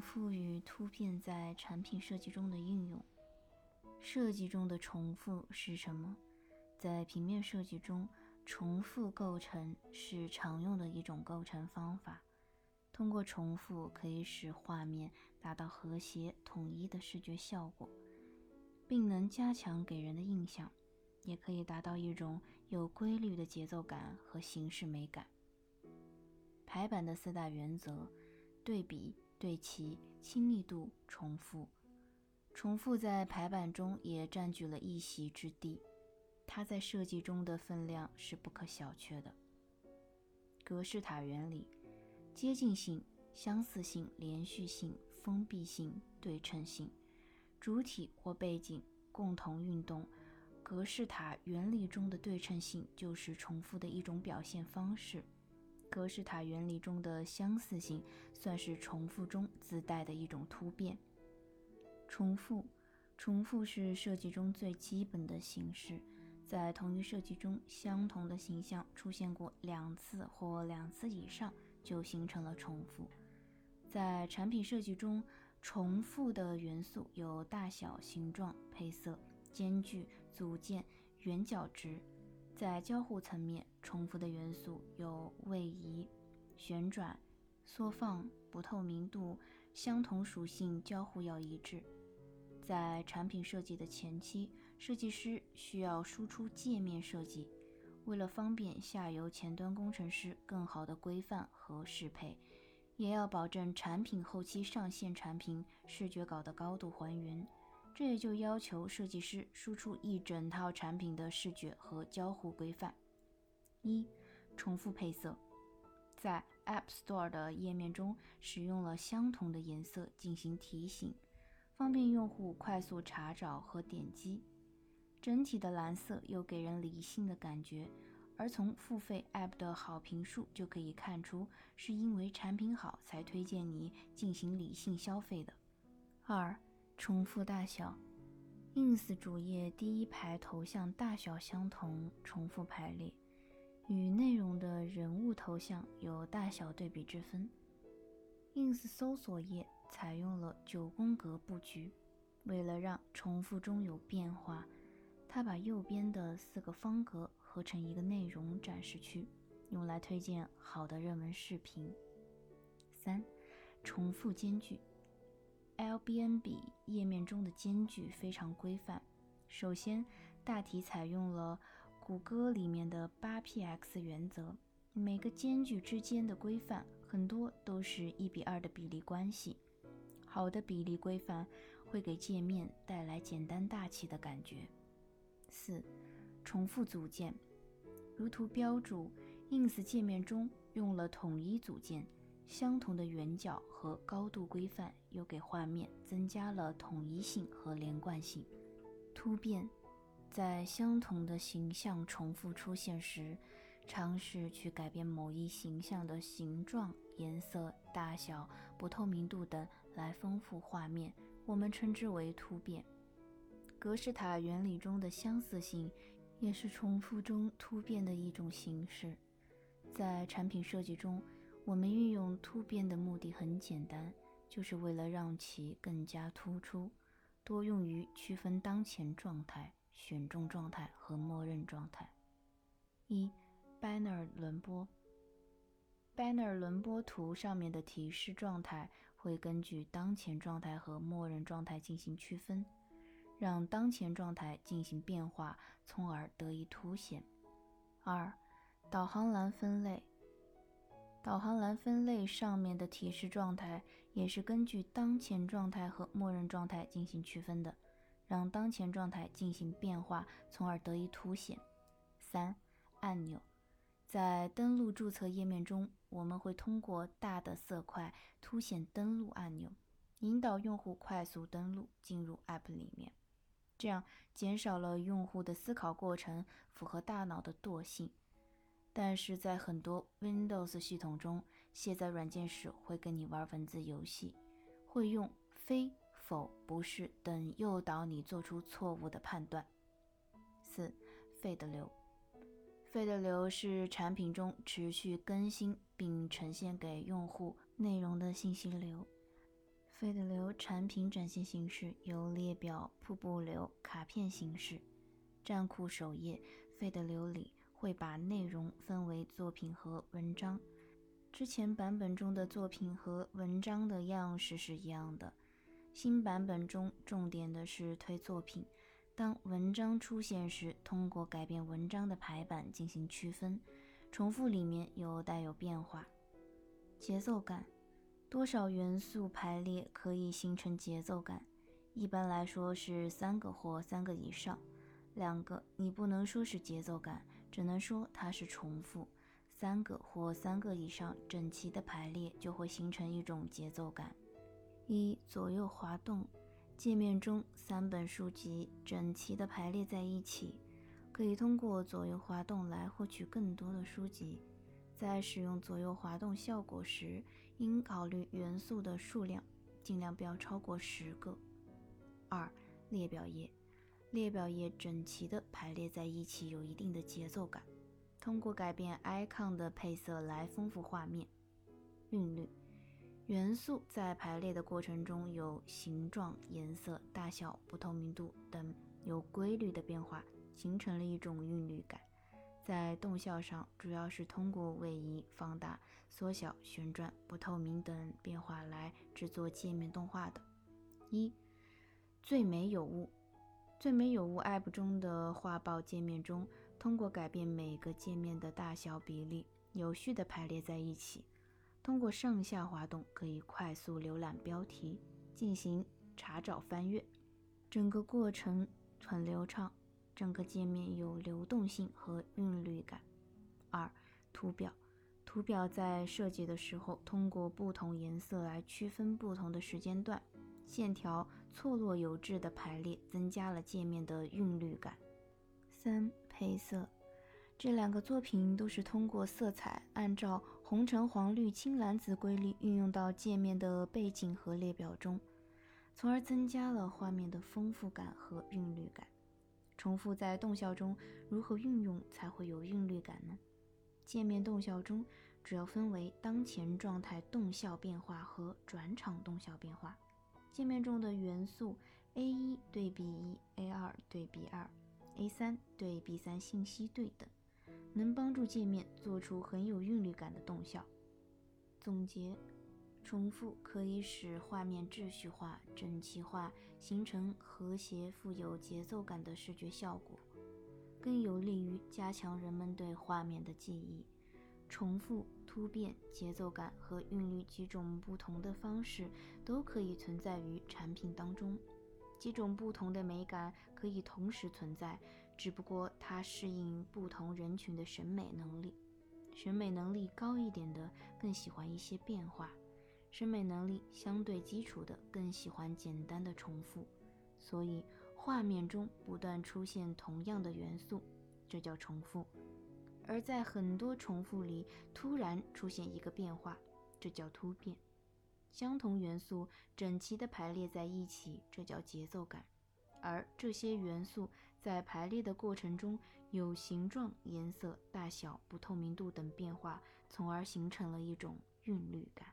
重复与突变在产品设计中的应用。设计中的重复是什么？在平面设计中，重复构成是常用的一种构成方法。通过重复，可以使画面达到和谐统一的视觉效果，并能加强给人的印象，也可以达到一种有规律的节奏感和形式美感。排版的四大原则：对比。对齐、亲密度、重复，重复在排版中也占据了一席之地。它在设计中的分量是不可小觑的。格式塔原理：接近性、相似性、连续性、封闭性、对称性，主体或背景共同运动。格式塔原理中的对称性就是重复的一种表现方式。格式塔原理中的相似性算是重复中自带的一种突变。重复，重复是设计中最基本的形式。在同一设计中，相同的形象出现过两次或两次以上，就形成了重复。在产品设计中，重复的元素有大小、形状、配色、间距、组件、圆角值。在交互层面，重复的元素有位移、旋转、缩放、不透明度，相同属性交互要一致。在产品设计的前期，设计师需要输出界面设计，为了方便下游前端工程师更好的规范和适配，也要保证产品后期上线产品视觉稿的高度还原。这也就要求设计师输出一整套产品的视觉和交互规范。一、重复配色，在 App Store 的页面中使用了相同的颜色进行提醒，方便用户快速查找和点击。整体的蓝色又给人理性的感觉，而从付费 App 的好评数就可以看出，是因为产品好才推荐你进行理性消费的。二。重复大小，ins 主页第一排头像大小相同，重复排列，与内容的人物头像有大小对比之分。ins 搜索页采用了九宫格布局，为了让重复中有变化，它把右边的四个方格合成一个内容展示区，用来推荐好的热门视频。三，重复间距。LBNB 页面中的间距非常规范。首先，大体采用了谷歌里面的八 px 原则，每个间距之间的规范很多都是一比二的比例关系。好的比例规范会给界面带来简单大气的感觉。四，重复组件，如图标注，ins 界面中用了统一组件。相同的圆角和高度规范，又给画面增加了统一性和连贯性。突变，在相同的形象重复出现时，尝试去改变某一形象的形状、颜色、大小、不透明度等，来丰富画面，我们称之为突变。格式塔原理中的相似性，也是重复中突变的一种形式。在产品设计中。我们运用突变的目的很简单，就是为了让其更加突出，多用于区分当前状态、选中状态和默认状态。一，banner 轮播，banner 轮播图上面的提示状态会根据当前状态和默认状态进行区分，让当前状态进行变化，从而得以凸显。二，导航栏分类。导航栏分类上面的提示状态也是根据当前状态和默认状态进行区分的，让当前状态进行变化，从而得以凸显。三、按钮在登录注册页面中，我们会通过大的色块凸显登录按钮，引导用户快速登录进入 App 里面，这样减少了用户的思考过程，符合大脑的惰性。但是在很多 Windows 系统中，卸载软件时会跟你玩文字游戏，会用非、否、不是等诱导你做出错误的判断。四，Fade 流，Fade 流是产品中持续更新并呈现给用户内容的信息流。费德流产品展现形式有列表、瀑布流、卡片形式。站库首页，费德流里会把内容分为作品和文章。之前版本中的作品和文章的样式是一样的，新版本中重点的是推作品。当文章出现时，通过改变文章的排版进行区分。重复里面有带有变化。节奏感。多少元素排列可以形成节奏感？一般来说是三个或三个以上。两个你不能说是节奏感，只能说它是重复。三个或三个以上整齐的排列就会形成一种节奏感。一左右滑动，界面中三本书籍整齐的排列在一起，可以通过左右滑动来获取更多的书籍。在使用左右滑动效果时，应考虑元素的数量，尽量不要超过十个。二、列表页，列表页整齐的排列在一起，有一定的节奏感。通过改变 icon 的配色来丰富画面。韵律，元素在排列的过程中有形状、颜色、大小、不透明度等有规律的变化，形成了一种韵律感。在动效上，主要是通过位移、放大、缩小、旋转、不透明等变化来制作界面动画的。一，最美有物，最美有物 App 中的画报界面中，通过改变每个界面的大小比例，有序的排列在一起。通过上下滑动，可以快速浏览标题，进行查找翻阅，整个过程很流畅。整个界面有流动性和韵律感。二、图表，图表在设计的时候，通过不同颜色来区分不同的时间段，线条错落有致的排列，增加了界面的韵律感。三、配色，这两个作品都是通过色彩按照红橙黄绿青蓝紫规律运用到界面的背景和列表中，从而增加了画面的丰富感和韵律感。重复在动效中如何运用才会有韵律感呢？界面动效中主要分为当前状态动效变化和转场动效变化。界面中的元素 A 一对 B 一，A 二对 B 二，A 三对 B 三信息对等，能帮助界面做出很有韵律感的动效。总结。重复可以使画面秩序化、整齐化，形成和谐、富有节奏感的视觉效果，更有利于加强人们对画面的记忆。重复、突变、节奏感和韵律几种不同的方式都可以存在于产品当中，几种不同的美感可以同时存在，只不过它适应不同人群的审美能力。审美能力高一点的更喜欢一些变化。审美能力相对基础的更喜欢简单的重复，所以画面中不断出现同样的元素，这叫重复；而在很多重复里突然出现一个变化，这叫突变。相同元素整齐地排列在一起，这叫节奏感；而这些元素在排列的过程中有形状、颜色、大小、不透明度等变化，从而形成了一种韵律感。